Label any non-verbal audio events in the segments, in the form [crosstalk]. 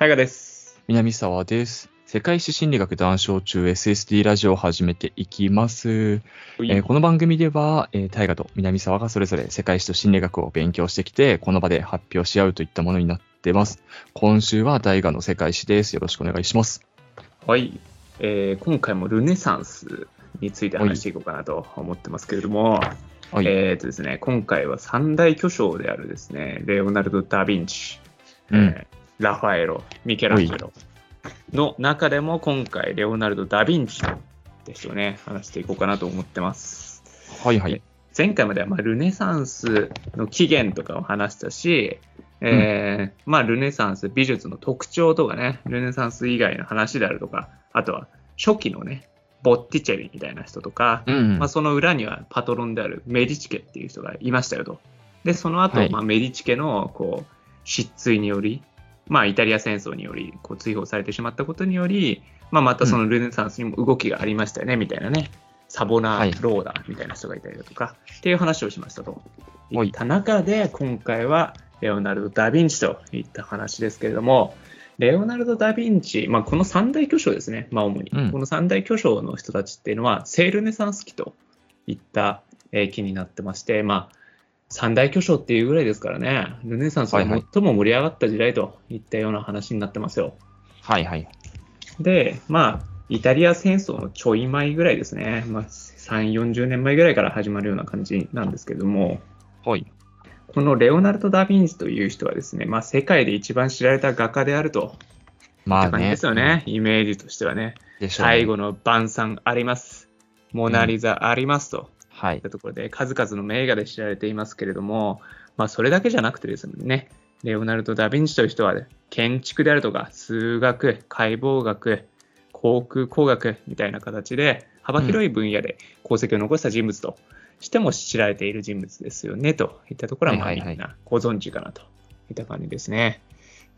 タイガです。南沢です。世界史心理学談笑中 SSD ラジオを始めていきます。えーこの番組では、えー、大河と南沢がそれぞれ世界史と心理学を勉強してきて、この場で発表し合うといったものになってます。今週は大河の世界史です。よろしくお願いします。はい、えー今回もルネサンスについて話していこうかなと思ってますけれども、はい。えーとですね、今回は三大巨匠であるですね、レオナルド・ダ・ヴィンチ、うんえーラファエロ、ミケランジェロの中でも今回、レオナルド・ダ・ヴィンチって人をね、話していこうかなと思ってます。はいはい。前回まではまあルネサンスの起源とかを話したし、えーまあ、ルネサンス美術の特徴とかね、ルネサンス以外の話であるとか、あとは初期のね、ボッティチェリみたいな人とか、うん。まあ、その裏にはパトロンであるメディチ家っていう人がいましたよと。で、その後、はいまあ、メディチ家のこう失墜により、まあ、イタリア戦争によりこう追放されてしまったことにより、まあ、またそのルネサンスにも動きがありましたよね、みたいなね。サボナはい。ローダーみたいな人がいたりだとか、っていう話をしましたと。はい。いった中で、今回はレオナルド・ダ・ヴィンチといった話ですけれども、レオナルド・ダ・ヴィンチ、まあ、この三大巨匠ですね、まあ、主に、うん。この三大巨匠の人たちっていうのは、聖ルネサンス期といった、えー期になってまして、まあ、三大巨匠っていうぐらいですからね、ルネサンスが最も盛り上がった時代といったような話になってますよ。はいはい。で、まあ、イタリア戦争のちょい前ぐらいですね、まあ、3、40年前ぐらいから始まるような感じなんですけれども、はい。このレオナルド・ダ・ヴィンチという人はですね、まあ、世界で一番知られた画家であるとまあね。ですよね、イメージとしてはね。ね最後の晩餐あります。モナ・リザありますと。はいいっ。たところで数々の名画で知られていますけれども、まあ、それだけじゃなくてですね、レオナルド・ダ・ヴィンチという人は、建築であるとか、数学、解剖学、航空工学みたいな形で、幅広い分野で功績を残した人物としても知られている人物ですよね、といったところは、まあみんなご存知かなといった感じですね。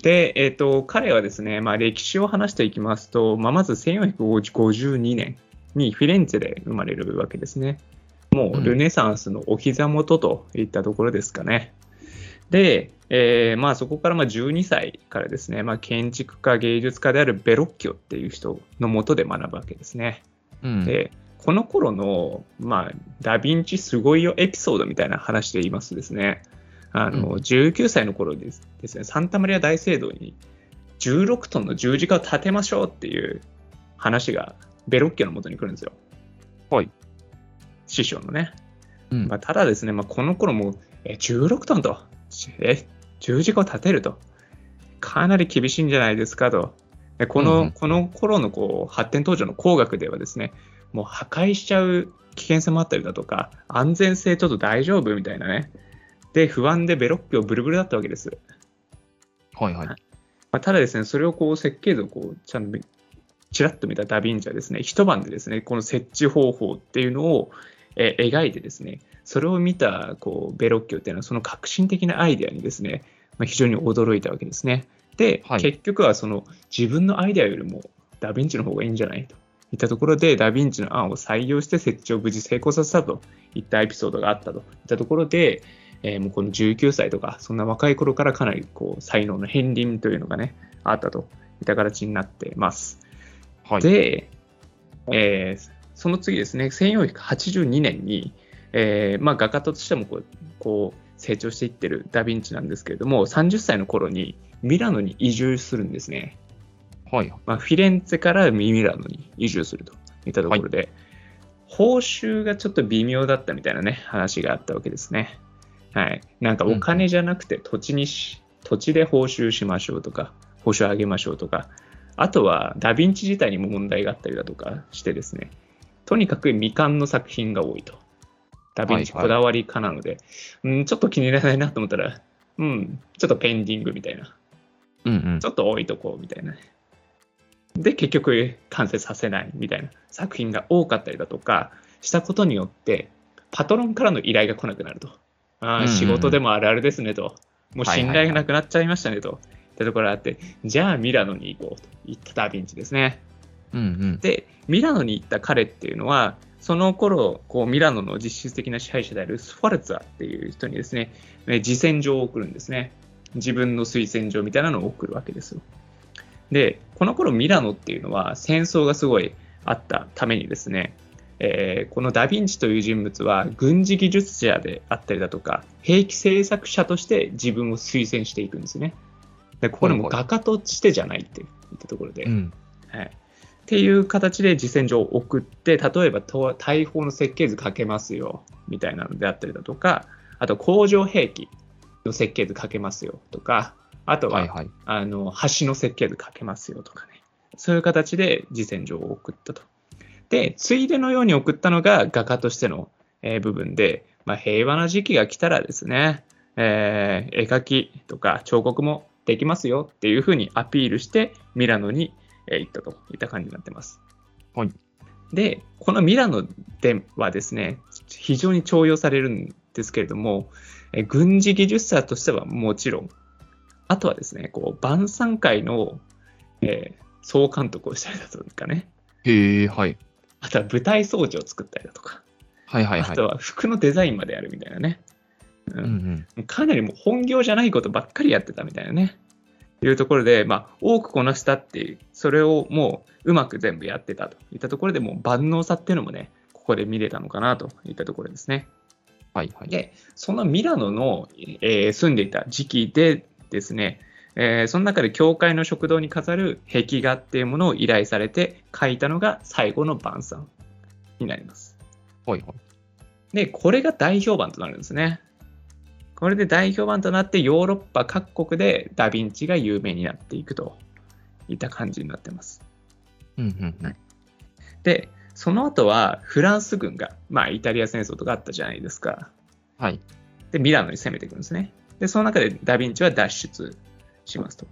で、えっ、と、彼はですね、まあ、歴史を話していきますと、まあ、まず1452年にフィレンツェで生まれるわけですね。もうルネサンスのお膝元といったところですかね。で、えーまあ、そこからまあ12歳からですね、まあ、建築家、芸術家であるベロッキオっていう人のもとで学ぶわけですね。うん。で、この頃の、まあ、ダ・ヴィンチすごいよエピソードみたいな話で言いますとですね、あの、うん19歳の頃ですですね、サンタマリア大聖堂に16トンの十字架を建てましょうっていう話がベロッキオのもとに来るんですよ。はい。師匠のね。うんまあ、ただですね、まあ、この頃もえ16トンと、え十字架を建てると、かなり厳しいんじゃないですかと。でこの,、うんうんこの頃のこう発展途上の工学ではですね、もう破壊しちゃう危険性もあったりだとか、安全性ちょっと大丈夫みたいなね。で、不安でベロッキオブルブルだったわけです。はいはい。まあ、ただですね、それをこう設計図をこうちゃんとちらっと見たダ・ヴィンチはですね、一晩でですね、この設置方法っていうのを、えー描いてですね、それを見たこうベロッキオっていうのは、その革新的なアイデアにですね、まあ、非常に驚いたわけですね。で、はい結局はその自分のアイデアよりもダ・ヴィンチの方がいいんじゃないといったところで、ダ・ヴィンチの案を採用して設置を無事成功させたといったエピソードがあったといったところで、えーもうこの19歳とか、そんな若い頃からかなりこう才能の片鱗というのがね、あったといった形になってます。はい。で、えーその次ですね、1482年に、えーまあ、画家としてもこうこう成長していってるダ・ヴィンチなんですけれども、30歳の頃にミラノに移住するんですね。はい。まあ、フィレンツェからミラノに移住するといったところで、報酬がちょっと微妙だったみたいなね、話があったわけですね。はい。なんかお金じゃなくて土地にし、土地で報酬しましょうとか、報酬上げましょうとか、あとはダ・ヴィンチ自体にも問題があったりだとかしてですね、とにかく未完の作品が多いと。ダ・ヴィンチはいはいこだわりかなので、うん、ちょっと気に入らないなと思ったら、うん、ちょっとペンディングみたいな。うんうんち。ょっと置いとこうみたいな。で、結局完成させないみたいな作品が多かったりだとかしたことによって、パトロンからの依頼が来なくなると。ああ、うんうんうん仕事でもあるあるですねと。もう信はいはいはい頼がなくなっちゃいましたねと。いったところがあって、じゃあミラノに行こうと言ったダ・ヴィンチですね。うんうん。で、ミラノに行った彼っていうのは、その頃、こうミラノの実質的な支配者であるスファルツァっていう人にですね、えー自薦状を送るんですね。自分の推薦状みたいなのを送るわけですよ。で、この頃ミラノっていうのは戦争がすごいあったためにですね、えー、このダ・ヴィンチという人物は軍事技術者であったりだとか、兵器製作者として自分を推薦していくんですね。でこれも画家としてじゃないっていったところで、うん、はい。っていう形で実践状を送って、例えば大砲の設計図書けますよ、みたいなのであったりだとか、あと工場兵器の設計図書けますよとか、あとは、はいはい、あの橋の設計図書けますよとかね、そういう形で実践状を送ったと。で、ついでのように送ったのが画家としての、えー、部分で、まあ、平和な時期が来たらですね、えー、絵描きとか彫刻もできますよっていうふうにアピールしてミラノに、えー、行ったといった感じになってます。はい。で、このミラノではですね、非常に重用されるんですけれども、え軍事技術者としてはもちろん、あとはですね、こう晩餐会の、えー、総監督をしたりだとかね。へえ、はい。あとは舞台装置を作ったりだとか、はいはいはい、あとは服のデザインまでやるみたいなね。うん、うん、かなりもう本業じゃないことばっかりやってたみたいなね。いうところで、まあ、多くこなしたっていう、それをもううまく全部やってたといったところでもう万能さっていうのもね、ここで見れたのかなといったところですね。はいはい、で、そのミラノの、えー、住んでいた時期でですね、えー、その中で教会の食堂に飾る壁画っていうものを依頼されて書いたのが最後の晩餐になります。はいはい。で、これが代表版となるんですね。これで代表版となってヨーロッパ各国でダヴィンチが有名になっていくといった感じになってます。うんうんうん、で、その後はフランス軍が、まあ、イタリア戦争とかあったじゃないですか。はい。で、ミラノに攻めていくんですね。で、その中でダヴィンチは脱出しますと。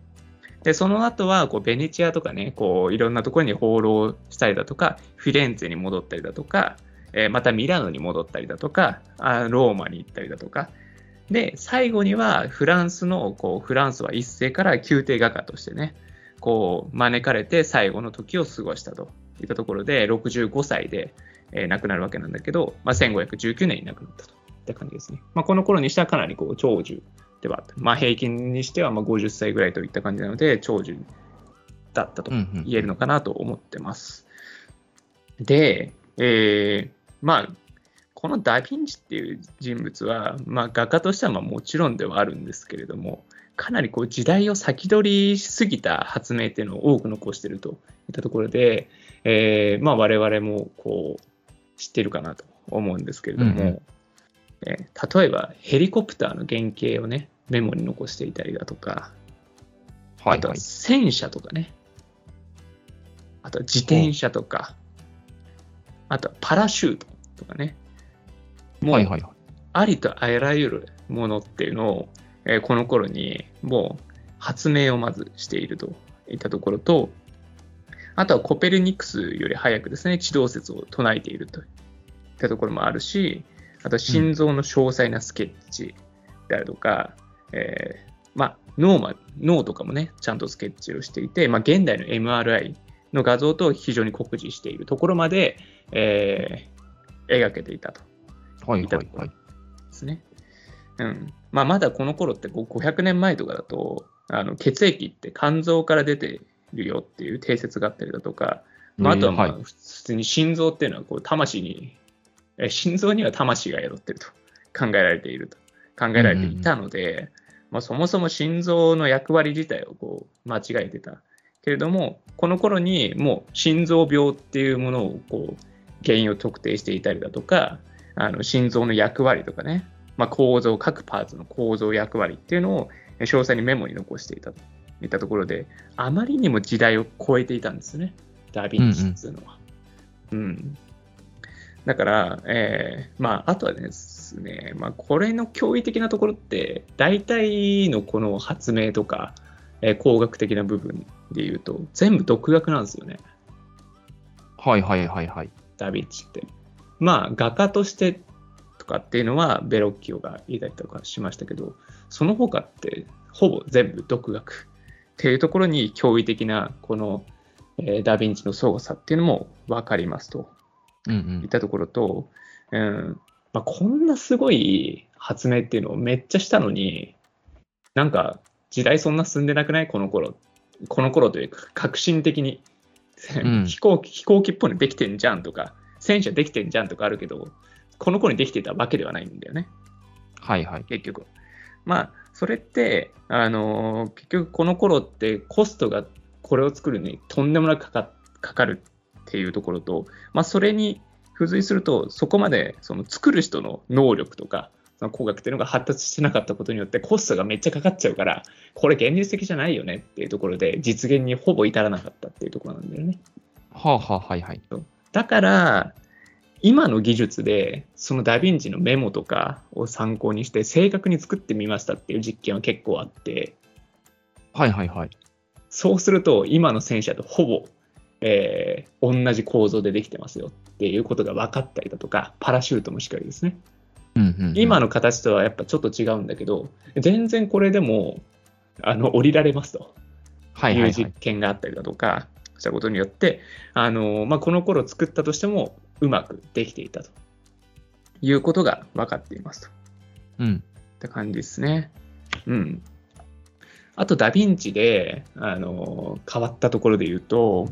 で、その後は、こう、ベネチアとかね、こう、いろんなところに放浪したりだとか、フィレンツェに戻ったりだとか、えー、またミラノに戻ったりだとか、あローマに行ったりだとか、で、最後にはフランスの、こう、フランスは一世から宮廷画家としてね、こう、招かれて最後の時を過ごしたといったところで、65歳で、えー、亡くなるわけなんだけど、まあ、1519年に亡くなったといった感じですね。まあ、この頃にしてはかなりこう長寿ではまあ、平均にしてはまあ50歳ぐらいといった感じなので、長寿だったと言えるのかなと思ってます。うんうん、で、えー、まあ、このダ・ヴィンチっていう人物は、まあ、画家としてはまあもちろんではあるんですけれども、かなりこう時代を先取りしすぎた発明っていうのを多く残しているといったところで、えーまあ、我々もこう知っているかなと思うんですけれども、うんうん。えー、例えばヘリコプターの原型をね、メモに残していたりだとか、はいはい、あとは戦車とかね、あとは自転車とか、あとはパラシュートとかね、もう、ありとあらゆるものっていうのを、えー、この頃にもう発明をまずしているといったところと、あとはコペルニクスより早くですね、地動説を唱えているといったところもあるし、あと心臓の詳細なスケッチであるとか、うん、えー、まあ、脳ま脳とかもね、ちゃんとスケッチをしていて、まあ、現代の MRI の画像と非常に酷似しているところまで、えー、描けていたと。はいはいはい。ですね。うん。まあ、まだこの頃って500年前とかだと、あの血液って肝臓から出てるよっていう定説があったりだとか、まあ、あとはまあ普通に心臓っていうのはこう魂に心臓には魂が宿っていると考えられていると。考えられていたので、うんうん、まあ、そもそも心臓の役割自体をこう間違えてたけれども、この頃にもう心臓病っていうものをこう原因を特定していたりだとか、あの心臓の役割とかね、まあ、構造、各パーツの構造役割っていうのを詳細にメモに残していたといったところで、あまりにも時代を超えていたんですね、ダヴィンチっていうのは。うん、うん、だから、えー、まあ、あとはですね、まあ、これの驚異的なところって、大体のこの発明とか、えー、工学的な部分で言うと、全部独学なんですよね。はいはいはいはい。ダヴィンチって。まあ、画家としてとかっていうのは、ベロッキオがいたりとかしましたけど、その他って、ほぼ全部独学。っていうところに驚異的な、この、えー、ダヴィンチの凄さっていうのも分かりますと。いったところと、うん、うん、まあ、こんなすごい発明っていうのをめっちゃしたのに、なんか時代そんな進んでなくない？この頃。っこの頃というか、革新的に、うん。飛行機飛行機っぽいのできてんじゃんとか、戦車できてんじゃんとかあるけど、この頃にできてたわけではないんだよね。はいはい。結局。まあ、それって、あのー結局この頃ってコストがこれを作るのにとんでもなくかかかかるっていうところと、まあ、それに付随すると、そこまでその作る人の能力とか、その工学っていうのが発達してなかったことによってコストがめっちゃかかっちゃうから、これ現実的じゃないよねっていうところで実現にほぼ至らなかったっていうところなんだよね。はあはあはいはい。だから、今の技術で、そのダヴィンチのメモとかを参考にして、正確に作ってみましたっていう実験は結構あって、はいはいはい。そうすると、今の戦車とほぼ、えー同じ構造でできてますよっていうことが分かったりだとか、パラシュートもしっかりですね。うんうんうん今の形とはやっぱちょっと違うんだけど、全然これでも、あの、降りられますと。はいいう。実験があったりだとかしたことによって、あのまあ、この頃作ったとしてもうまくできていたということが分かっていますというん。った感じですね。うん。あと、ダヴィンチで、あの変わったところで言うと、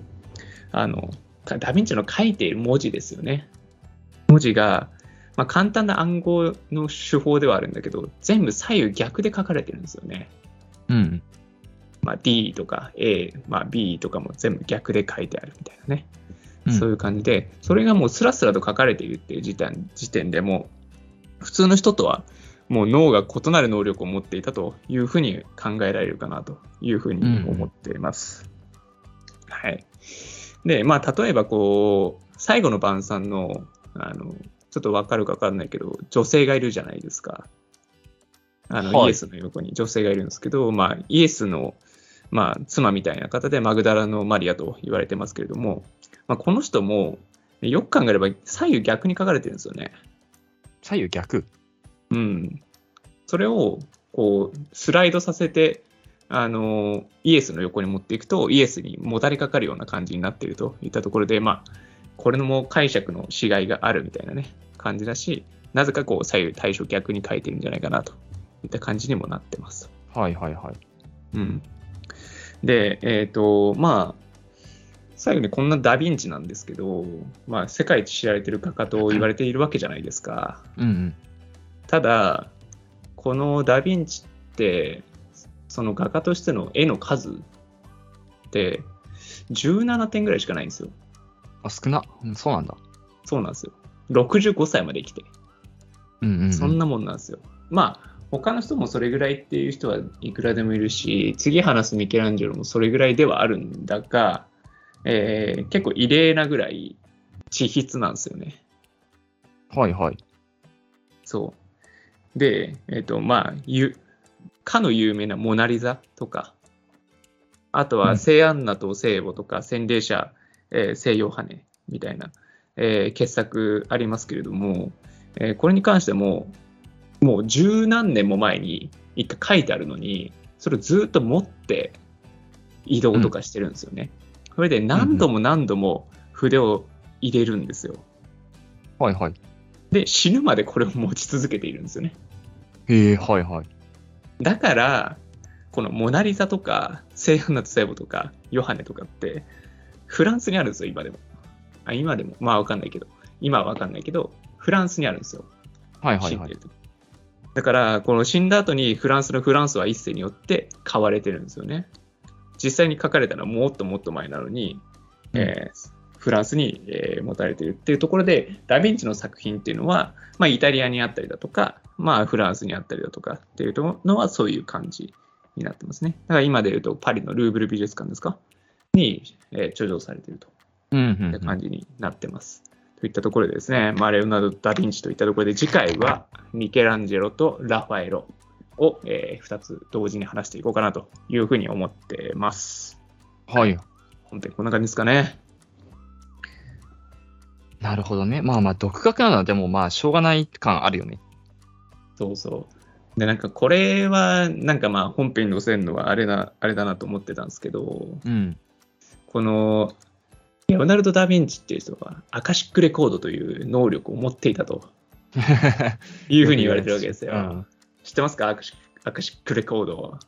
あのダヴィンチの書いている文字ですよね。文字が、まあ、簡単な暗号の手法ではあるんだけど、全部左右逆で書かれてるんですよね。うん。まあ、D とか A、まあ、B とかも全部逆で書いてあるみたいなね、うんそういう感じで、それがもうスラスラと書かれているっていう時点時点でもう、普通の人とはもう脳が異なる能力を持っていたというふうに考えられるかなというふうに思っています。はい。で、まあ、例えばこう、最後の晩餐の、あの、ちょっとわかるかわかんないけど、女性がいるじゃないですか。あの、はいイエスの横に女性がいるんですけど、まあ、イエスの、まあ、妻みたいな方でマグダラのマリアと言われてますけれども、まあ、この人も、よく考えれば左右逆に書かれてるんですよね。左右逆？うん。それを、こう、スライドさせて、あの、イエスの横に持っていくと、イエスにもたれかかるような感じになっているといったところで、まあ、これのも解釈の違いがあるみたいなね、感じだし、なぜかこう、左右対称逆に書いてるんじゃないかなといった感じにもなってます。はいはいはい。うん。で、えっ、と、まあ、最後にこんなダヴィンチなんですけど、まあ、世界一知られてる画家と言われているわけじゃないですか。うんうん。ただ、このダヴィンチって、その画家としての絵の数って、17点ぐらいしかないんですよ。あ、少な。うんそうなんだ。そうなんですよ。65歳まで生きて。うんうん、うん。そんなもんなんですよ。まあ、他の人もそれぐらいっていう人はいくらでもいるし、次話すミケランジェロもそれぐらいではあるんだが、えー結構異例なぐらい地筆なんですよね。はいはい。そう。で、えっ、と、まあ、ゆかの有名なモナリザとか、あとうんは聖アンナと聖母とか、洗礼者、えー聖ヨハネみたいな、えー傑作ありますけれども、えーこれに関しても、もう十何年も前に一回書いてあるのに、それをずっと持って移動とかしてるんですよね。それで何度も何度も筆を入れるんですよ。はいはい。で、死ぬまでこれを持ち続けているんですよね。へえ、はいはい。だから、このモナリザとか、聖アンナと聖母とか、ヨハネとかって、フランスにあるんですよ、今でも。あ今でも。まあわかんないけど。今はわかんないけど、フランスにあるんですよ。はいはいはいだから、この死んだ後にフランスのフランスは一世によって買われてるんですよね。実際に書かれたのはもっともっと前なのに、うんえーフランスに、えー持たれているっていうところで、ダ・ヴィンチの作品っていうのは、まあ、イタリアにあったりだとか、まあ、フランスにあったりだとかっていうのはそういう感じになってますね。だから今で言うと、パリのルーブル美術館ですか？に、えー貯蔵されているというん。感じになってます。といったところでですね、まあ、レオナルド・ダ・ヴィンチといったところで、次回はミケランジェロとラファエロを、え2つ同時に話していこうかなというふうに思ってます。はい。本当にこんな感じですかね。なるほどね。まあまあ、独学なのはでもまあ、しょうがない感あるよね。そうそう。で、なんかこれは、なんかまあ本編に載せるのはあれな、あれだなと思ってたんですけど、うん。この、レオナルド・ダ・ヴィンチっていう人は、アカシックレコードという能力を持っていたと [laughs] いうふうに言われてるわけですよ。うん知ってますか？アカシアカシックレコードを。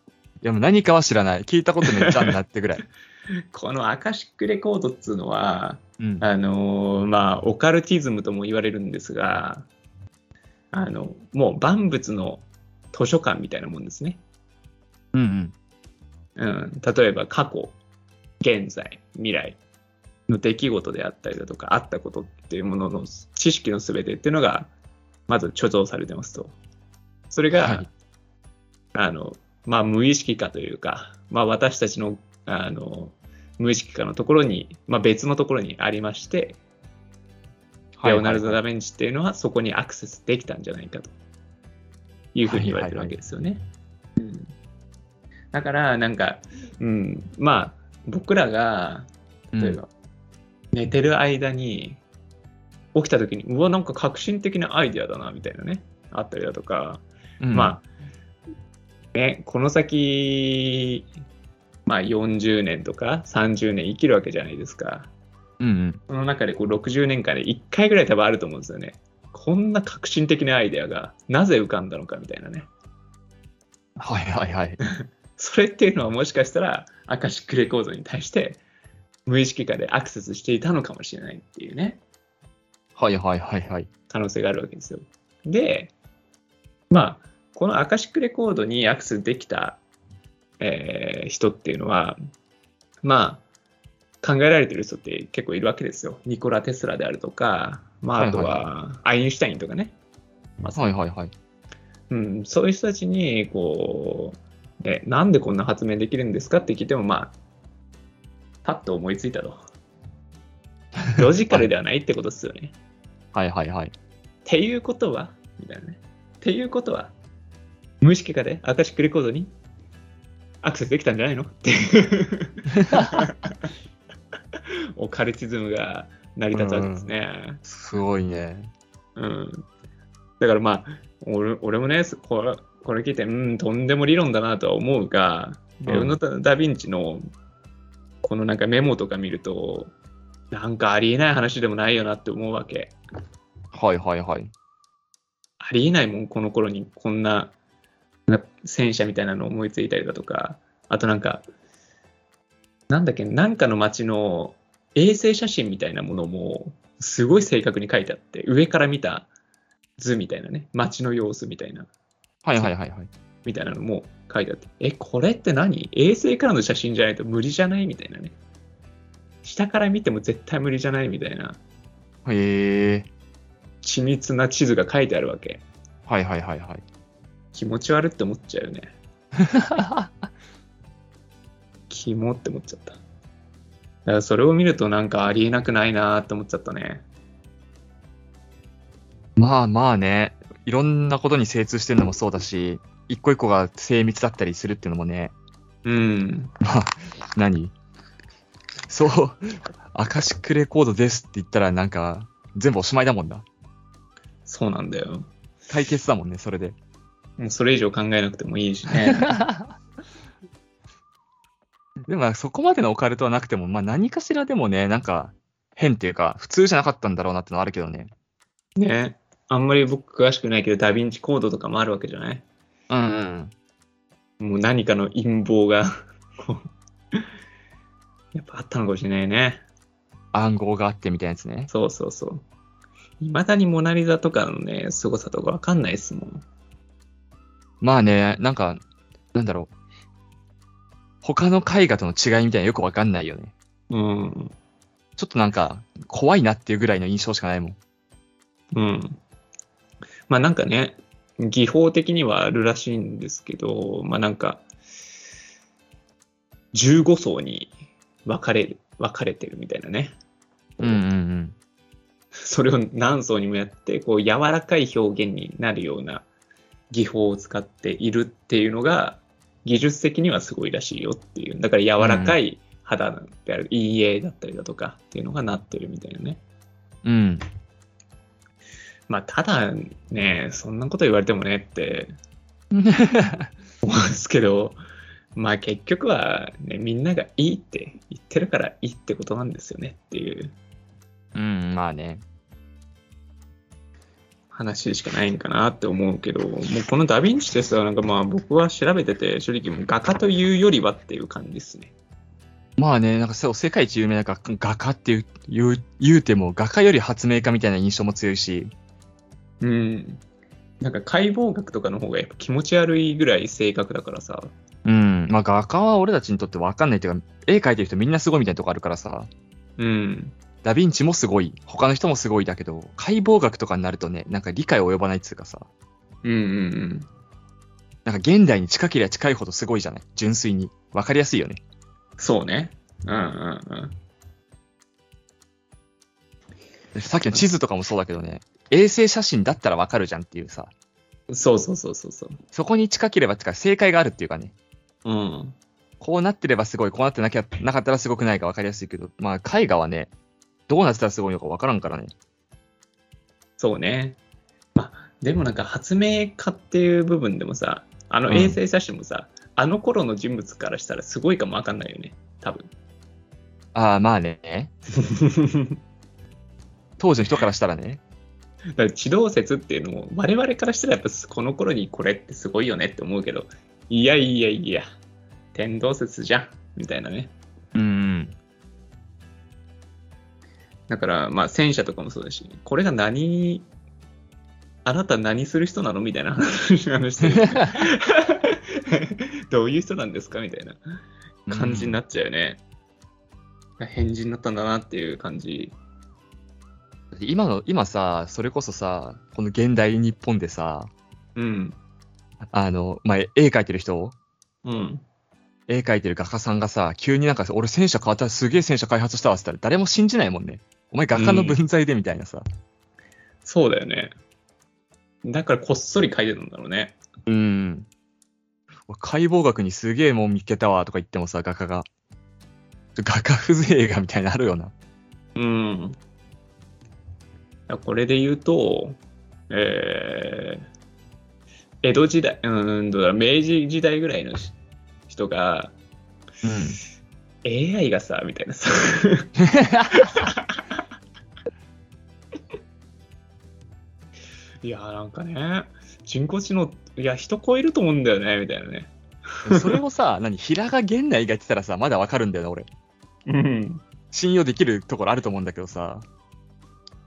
や、もう何かは知らない。聞いたことめっちゃあるなってぐらい。[laughs] このアカシックレコードっつうのは、うん。あのーまあ、オカルティズムとも言われるんですが、あの、もう万物の図書館みたいなもんですね。うんうん。うん、例えば過去、現在、未来の出来事であったりだとか、あったことっていうものの知識のすべてっていうのが、まず貯蔵されてますと。それが、はい。あの、まあ、無意識化というか、まあ、私たちの、あの、無意識化のところに、まあ、別のところにありまして、レオナルド・ダ・ヴィンチっていうのはそこにアクセスできたんじゃないかというふうに言われてるわけですよね。うん。だから、なんか、うん、まあ、僕らが、例えば、寝てる間に、起きた時に、うわ、なんか革新的なアイデアだな、みたいなね、あったりだとか、うん、まあ、ね、この先、まあ40年とか30年生きるわけじゃないですか。うんうん。その中でこう60年間で1回ぐらい多分あると思うんですよね。こんな革新的なアイデアがなぜ浮かんだのかみたいなね。はいはいはい。[laughs] それっていうのはもしかしたらアカシックレコードに対して無意識化でアクセスしていたのかもしれないっていうね。はいはいはいはい。可能性があるわけですよ。で、まあ、このアカシックレコードにアクセスできた、えー人っていうのは、まあ、考えられてる人って結構いるわけですよ。ニコラ・テスラであるとか、まあ、あとはアインシュタインとかね。まあはいはいはい。うん、そういう人たちに、こう、ね、なんでこんな発明できるんですかって聞いても、まあ、パッと思いついたと。[laughs] ロジカルではないってことですよね。はいはいはい。っていうことは、みたいなね。っていうことは、無意識化でアカシックレコードにアクセスできたんじゃないのっていう [laughs] オカルティズムが成り立つわけですね。すごいね。うん。だからまあ、俺俺もね、これこれ聞いて、うん、とんでも理論だなとは思うが、レオナダ・ヴィンチのこのなんかメモとか見ると、なんかありえない話でもないよなって思うわけ。はいはいはい。ありえないもん、この頃にこんなな戦車みたいなの思いついたりだとか、あとなんか、なんだっけ、なんかの街の衛星写真みたいなものも、すごい正確に書いてあって、上から見た図みたいなね、街の様子みたいな、はいはいはいはい。みたいなのも書いてあって、え、これって何？衛星からの写真じゃないと無理じゃないみたいなね。下から見ても絶対無理じゃないみたいな、へえ。緻密な地図が書いてあるわけ。はいはいはいはい。気持ち悪って思っちゃうよね。[laughs] キモって思っちゃった。だからそれを見るとなんかありえなくないなーって思っちゃったね。まあまあね、いろんなことに精通してるのもそうだし、一個一個が精密だったりするっていうのもね、うん。まあ、何？そう、アカシックレコードですって言ったらなんか、全部おしまいだもんな。そうなんだよ。解決だもんね、それで。もうそれ以上考えなくてもいいしね。[laughs] でもまあそこまでのオカルトはなくても、まあ何かしらでもね、なんか変っていうか、普通じゃなかったんだろうなってのはあるけどね。ね。あんまり僕詳しくないけど、ダヴィンチコードとかもあるわけじゃない？うんうん。もう何かの陰謀がやっぱあったのかもしれないね。暗号があってみたいなやつね。そうそうそう。いまだにモナリザとかのね、凄さとかわかんないっすもん。まあね、なんか、なんだろう。他の絵画との違いみたいなのよくわかんないよね。うん。ちょっとなんか、怖いなっていうぐらいの印象しかないもん。うん。まあなんかね、技法的にはあるらしいんですけど、まあなんか、15層に分かれる、分かれてるみたいなね。うんうんうん。それを何層にもやって、こう柔らかい表現になるような技法を使っているっていうのが、技術的にはすごいらしいよっていう。だから柔らかい肌である、陰影だったりだとかっていうのがなってるみたいなね。うん。まあ、ただね、そんなこと言われてもねって [laughs] 思うんですけど、まあ結局は、ね、みんながいいって言ってるからいいってことなんですよねっていう。うん、まあね。話しかないんかなって思うけど、もうこのダヴィンチテストはなんかまあ僕は調べてて、正直もう画家というよりはっていう感じですね。まあね、なんかそう、世界一有名な画画家っていう言う言うても、画家より発明家みたいな印象も強いし、うん。なんか解剖学とかの方がやっぱ気持ち悪いぐらい正確だからさ。うん、まあ画家は俺たちにとって分かんないっていうか、絵描いてる人みんなすごいみたいなとこあるからさ、うん。ダヴィンチもすごい、他の人もすごいだけど、解剖学とかになるとね、なんか理解及ばないっつうかさ、うんうんうん。なんか現代に近ければ近いほどすごいじゃない？純粋に。分かりやすいよね。そうね。うんうんさっきの地図とかもそうだけどね、衛星写真だったら分かるじゃんっていうさ、うん。そうそうそうそうそう。そこに近ければってか正解があるっていうかね、うん。こうなってればすごい、こうなってなきゃなかったらすごくないか分かりやすいけど、まあ絵画はね、どうなってたらすごいのか分からんからね。そうね。まあ、でもなんか発明家っていう部分でもさ、あのうん衛星写真もさ、あの頃の人物からしたらすごいかもわかんないよね。多分。ああ、まあね。[laughs] 当時の人からしたらね。だから地動説っていうのも我々からしたらやっぱこの頃にこれってすごいよねって思うけどいやいやいや天動説じゃんみたいなねうんうん。だからまあ戦車とかもそうだしこれが何あなた何する人なのみたいな話話してる [laughs] どういう人なんですかみたいな感じになっちゃうよね、変人になったんだなっていう感じ。今の、今さ、それこそさ、この現代日本でさ、うん。あの、まあ、絵描いてる人？うん。絵描いてる画家さんがさ、急になんかさ、俺戦車変わったらすげえ戦車開発したわって言ったら誰も信じないもんね。お前画家の分際でみたいなさ。そうだよねだからこっそり書いてたんだろうねうん。俺解剖学にすげえもん見つけたわとか言ってもさ、画家が。画家風情画みたいなのあるよな。うん。これで言うと、えー、江戸時代、うーん、どうだ明治時代ぐらいのし人が、うん。AI がさ、みたいなさ、[laughs] いやーなんかね、人工知能、いや、人超えると思うんだよね、みたいなね。[laughs] それをさ、何、平賀源内が言ってたらさ、まだわかるんだよな、俺。うん。信用できるところあると思うんだけどさ、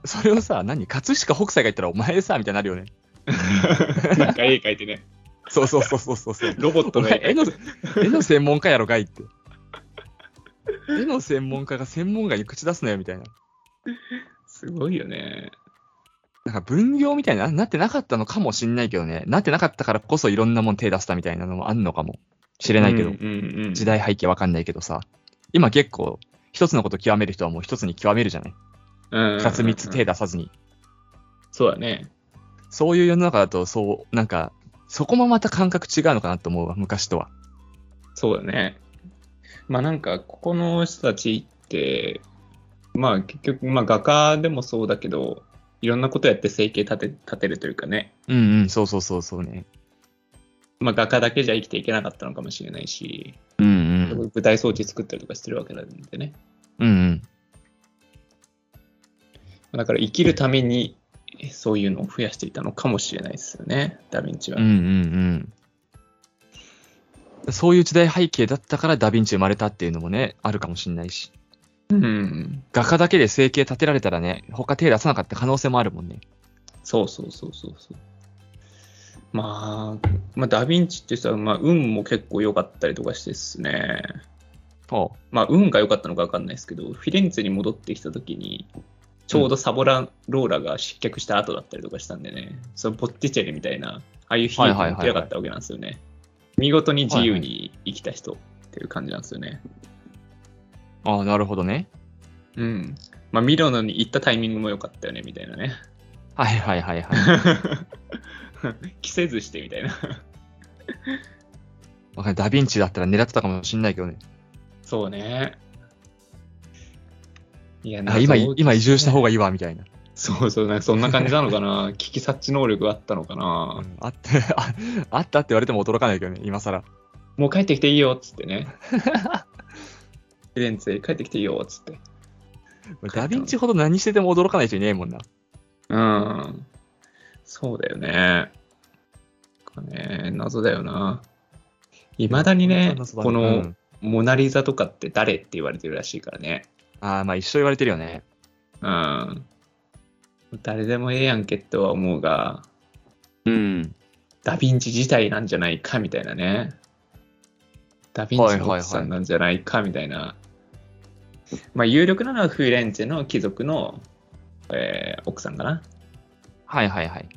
それをさ、何、葛飾北斎が言ったらお前さ、みたいになるよね。[laughs] なんか絵描いてね、そうそうそうそうそうそう。ロボットおの絵絵の、絵の専門家やろがいって。絵の専門家が専門外に口出すなよ、みたいな。すごいよね。なんか分業みたいな、なってなかったのかもしんないけどね。なってなかったからこそいろんなもん手出したみたいなのもあんのかもしれないけど、うんうんうん、時代背景わかんないけどさ。今結構、一つのこと極める人はもう一つに極めるじゃないうん二つ三つ手出さずに。そうだね。そういう世の中だと、そう、なんか、そこもまた感覚違うのかなと思うわ、昔とは。そうだね。まあなんか、ここの人たちって、まあ結局、まあ画家でもそうだけど、いろんなことやって生計立て立てるというかね、うんうん、そうそうそうそうね。まあ画家だけじゃ生きていけなかったのかもしれないし、うんうん。舞台装置作ったりとかしてるわけなんでね。うんうん。だから生きるためにそういうのを増やしていたのかもしれないですよね、ダヴィンチは。うんうんうん。そういう時代背景だったからダヴィンチ生まれたっていうのもね、あるかもしれないし。うん。画家だけで生計立てられたらね、他手出さなかった可能性もあるもんね。そうそうそうそうそう。まあ、まあ、ダヴィンチってさ、まあ、運も結構良かったりとかしてですね。ほまあ、運が良かったのか分かんないですけど、フィレンツェに戻ってきたときに、ちょうどサボラローラが失脚した後だったりとかしたんでね、そのボッティチェリみたいな、ああいう悲劇も出なかったわけなんですよね。見事に自由に生きた人っていう感じなんですよね。う。ああ、なるほどね。うん。まあ、ミロノに行ったタイミングも良かったよね、みたいなね。はいはいはいはい。[laughs] 着せずしてみたいな。[laughs] わかダヴィンチだったら狙ってたかもしんないけどね。そうね。いやあ今、今移住した方ががいいわ、みたいな。そうそう、なんかそんな感じなのかな？[laughs] 危機察知能力があったのかな？あってあ、あったって言われても驚かないけどね、今更。もう帰ってきていいよっつってね。フィレンツェ帰ってきていいよっつって。ダヴィンチほど何してても驚かない人いねえもんな。うん。そうだよね。なんかね、謎だよな。いまだにね、謎だうこのんモナリザとかって誰って言われてるらしいからね。ああ、まあ一緒言われてるよね。うん。誰でもええやんけとは思うが、うん。ダヴィンチ自体なんじゃないかみたいなね。ダヴィンチの奥さんなんじゃないかみたいな。まあ、有力なのはフィレンツェの貴族の、えー奥さんかな。はいはいはい。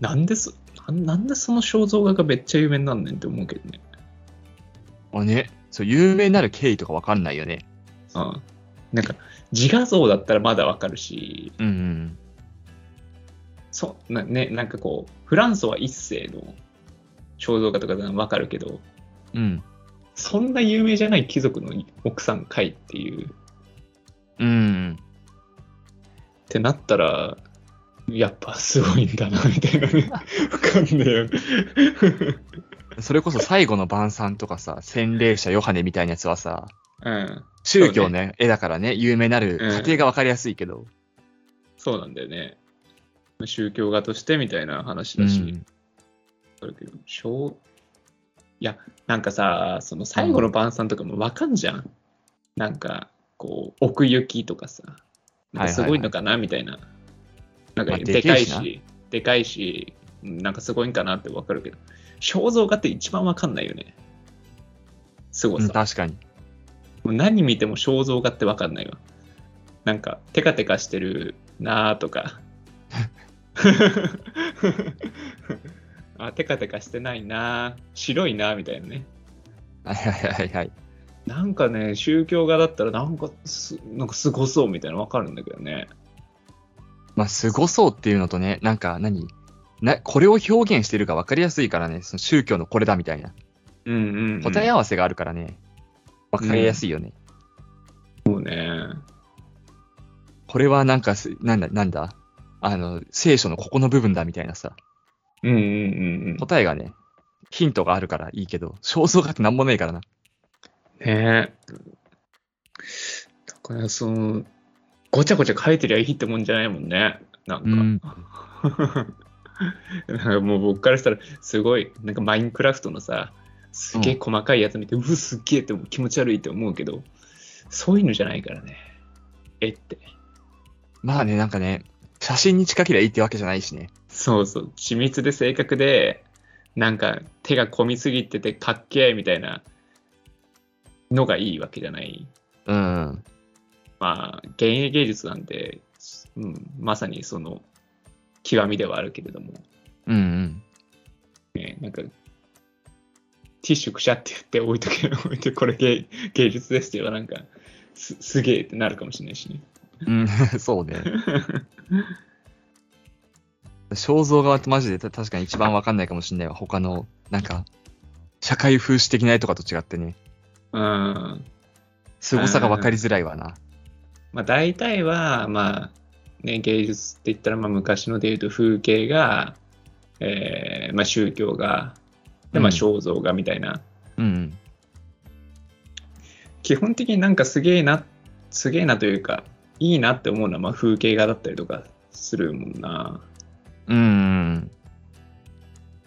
なんでそ、なんなんでその肖像画がめっちゃ有名になんねんって思うけどね。あね、そう、有名になる経緯とかわかんないよね。うん。なんか、自画像だったらまだわかるし、うんうん。そう、なね、なんかこう、フランソは一世の肖像画とかわかるけど、うん。そんな有名じゃない貴族の奥さんかいっていう、うん。ってなったら、やっぱすごいんだな、みたいなね。[laughs] わかんねえよ。[laughs] それこそ最後の晩餐とかさ、洗礼者ヨハネみたいなやつはさ、うん。宗教の絵だからね、有名なるうん過程がわかりやすいけど。そうなんだよね。宗教画としてみたいな話だし。うん。あるけど、小いや、なんかさ、その最後の晩餐とかもわかんじゃん。なんか、こう、奥行きとかさ、なんかすごいのかな、みたいな。なんか、まあでかいしでかいし、うんなんかすごいんかなってわかるけど、肖像画って一番わかんないよね。すごさ。うん確かに。もう何見ても肖像画ってわかんないわ。なんか、テカテカしてるなーとか。[laughs] あ、テカテカしてないなー白いなーみたいなね。はいはいはいはい。なんかね、宗教画だったらなんかす、なんかすごそうみたいなのわかるんだけどね。まあ、すごそうっていうのとね、なんか何？な、これを表現してるか分かりやすいからね、その宗教のこれだみたいな。うんうん、うん。答え合わせがあるからね、分かりやすいよね。そうね。これはなんかす、なんだ、なんだ？あの、聖書のここの部分だみたいなさ、うんうんうんうん。答えがね、ヒントがあるからいいけど、肖像画ってなんもないからな。ねえ。だから、その、ごちゃごちゃ書いてりゃいいってもんじゃないもんね。なんか。うん。[laughs] なんかもう僕からしたら、すごい、なんかマインクラフトのさ、すげえ細かいやつ見て、うわ、すっげえって気持ち悪いって思うけど、そういうのじゃないからね。えって。まあね、なんかね、写真に近ければいいってわけじゃないしね。そうそう、緻密で正確で、なんか手が込みすぎててかっけえみたいなのがいいわけじゃない。うん。まあ、現役芸術なんて、うん、まさにその極みではあるけれども、うんうん。ね、なんか、ティッシュくしゃって言って置いとけ、置いて、これ芸芸術ですって言えばなんか、すすげえってなるかもしれないしね。うん、[laughs] そうね。肖像画はマジでた確かに一番わかんないかもしれないわ。他の、なんか、社会風刺的な絵とかと違ってね。うん。凄さがわかりづらいわな。まあ、大体は、まあ、ね、芸術って言ったら、まあ、昔ので言うと風景が、えーまあ、宗教が、で、まあ、うん肖像画みたいな、うん。基本的になんかすげえな、すげえなというか、いいなって思うのは、まあ、風景画だったりとかするもんな。うん。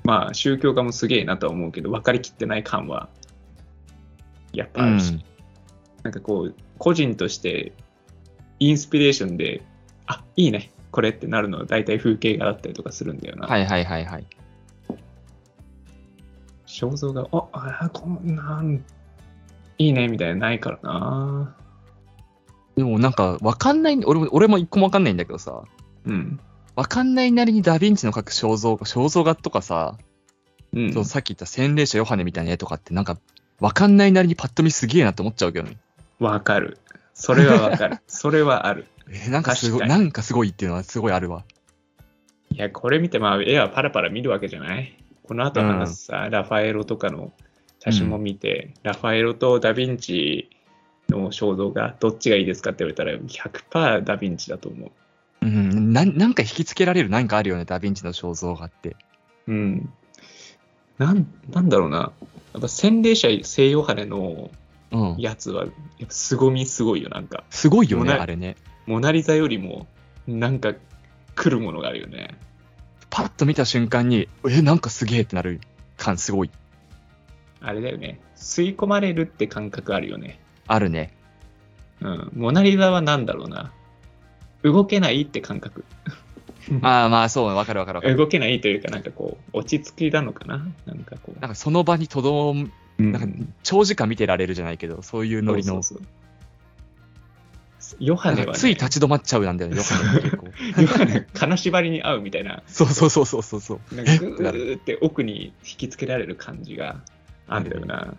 まあ、宗教画もすげえなとは思うけど、分かりきってない感は、やっぱあるし、うんなんかこう、個人として、インスピレーションで、あ、いいね、これってなるのは大体風景画だったりとかするんだよな。はいはいはいはい。肖像画、あ、あこんなん、いいね、みたいなのないからな。でもなんか、わかんない、俺も、俺も一個もわかんないんだけどさ、うん。わかんないなりにダヴィンチの描く肖像画、肖像画とかさ、うん。そうさっき言った洗礼者ヨハネみたいな絵とかってなんか、わかんないなりにパッと見すげえなって思っちゃうけどね。わかる。それはわかる。[laughs] それはある。えーなんかすごい、なんかすごいっていうのはすごいあるわ。いや、これ見て、まあ、絵はパラパラ見るわけじゃない？この後話すさ、ラファエロとかの写真も見て、ラファエロとダヴィンチの肖像画、どっちがいいですかって言われたら、100%ダヴィンチだと思う。うん、なんなんか引きつけられるなんかあるよね、ダヴィンチの肖像画って。うん。なん、なんだろうな。やっぱ洗礼者聖ヨハネのうん。やつは、やっぱ凄みすごいよ、なんか。すごいよね、あれね。モナリザよりも、なんか来るものがあるよね。パッと見た瞬間に、え、なんかすげえってなる感すごい。あれだよね。吸い込まれるって感覚あるよね。あるね。うん。モナリザは何だろうな。動けないって感覚。[laughs] ああ、まあそう、わかるわかるわかる。動けないというか、なんかこう、落ち着きなのかな？なんかこう。なんかその場にとどなんか長時間見てられるじゃないけど、そういうノリの。そうそうそうヨハネは、ね、つい立ち止まっちゃうんだよね、ヨハネ結構。[laughs] ヨハネ、金縛りに合うみたいな。そうそうそうそうそうそう。なんかグーって奥に引きつけられる感じがあるんだよな。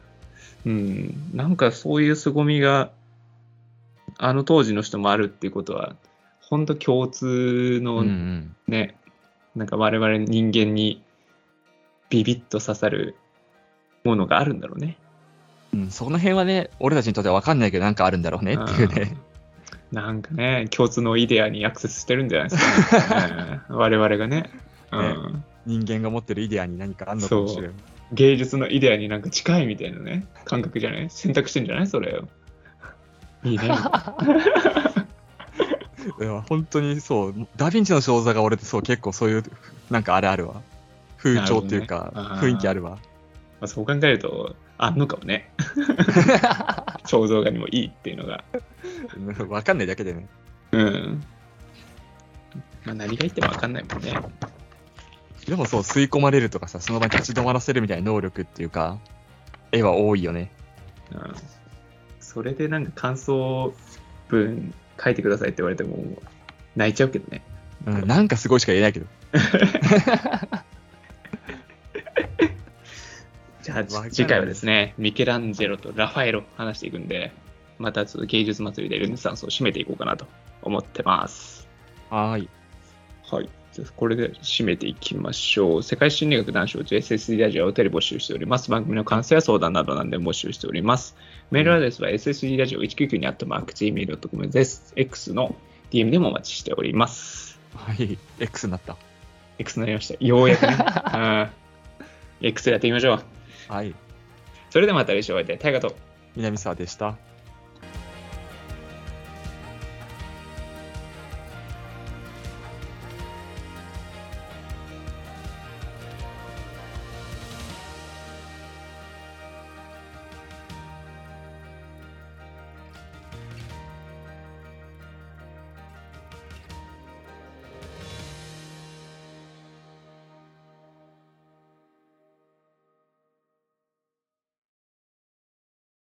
うん。なんかそういう凄みが、あの当時の人もあるっていうことは、本当共通うんうのん。ね、なんか我々人間にビビッと刺さるものがあるんだろうね。うん、その辺はね、俺たちにとっては分かんないけど、なんかあるんだろうねっていうね。なんかね、共通のイデアにアクセスしてるんじゃないですか、ね [laughs] 我々がね。うん人間が持ってるイデアに何かあんのかもしれない。芸術のイデアになんか近いみたいなね、感覚じゃない？選択してんじゃない？それを。[laughs] いいね。[laughs] いや本当にそう、ダヴィンチの肖像が俺ってそう、結構そういう、なんかあれあるわ。風潮っていうか、ね雰囲気あるわ。まあ、そう考えると、あんのかもね。[laughs] 肖像画にもいいっていうのが。うんわかんないだけでね。うん。まあ、何が言ってもわかんないもんね。でもそう、吸い込まれるとかさ、その場に立ち止まらせるみたいな能力っていうか、絵は多いよね。うん。それでなんか感想文書いてくださいって言われても、泣いちゃうけどね。うん、なんかすごいしか言えないけど。[laughs] じゃあ次回はですね、ミケランジェロとラファエロ話していくんで、またちょっと芸術祭りでルネサンスを締めていこうかなと思ってます。はーい。はい。これで締めていきましょう。世界心理学男子 JSSD ラジオをテレ募集しております。番組の感想や相談などなんで募集しております。メールアドレスは ssd ラジオ199にあったマーク Gmail.com です。X の DM でもお待ちしております。はい。X になった。X になりました。ようやくね。[laughs] うん。X やってみましょう。はい。それではまた来週お会いで、タイガと。南沢でした。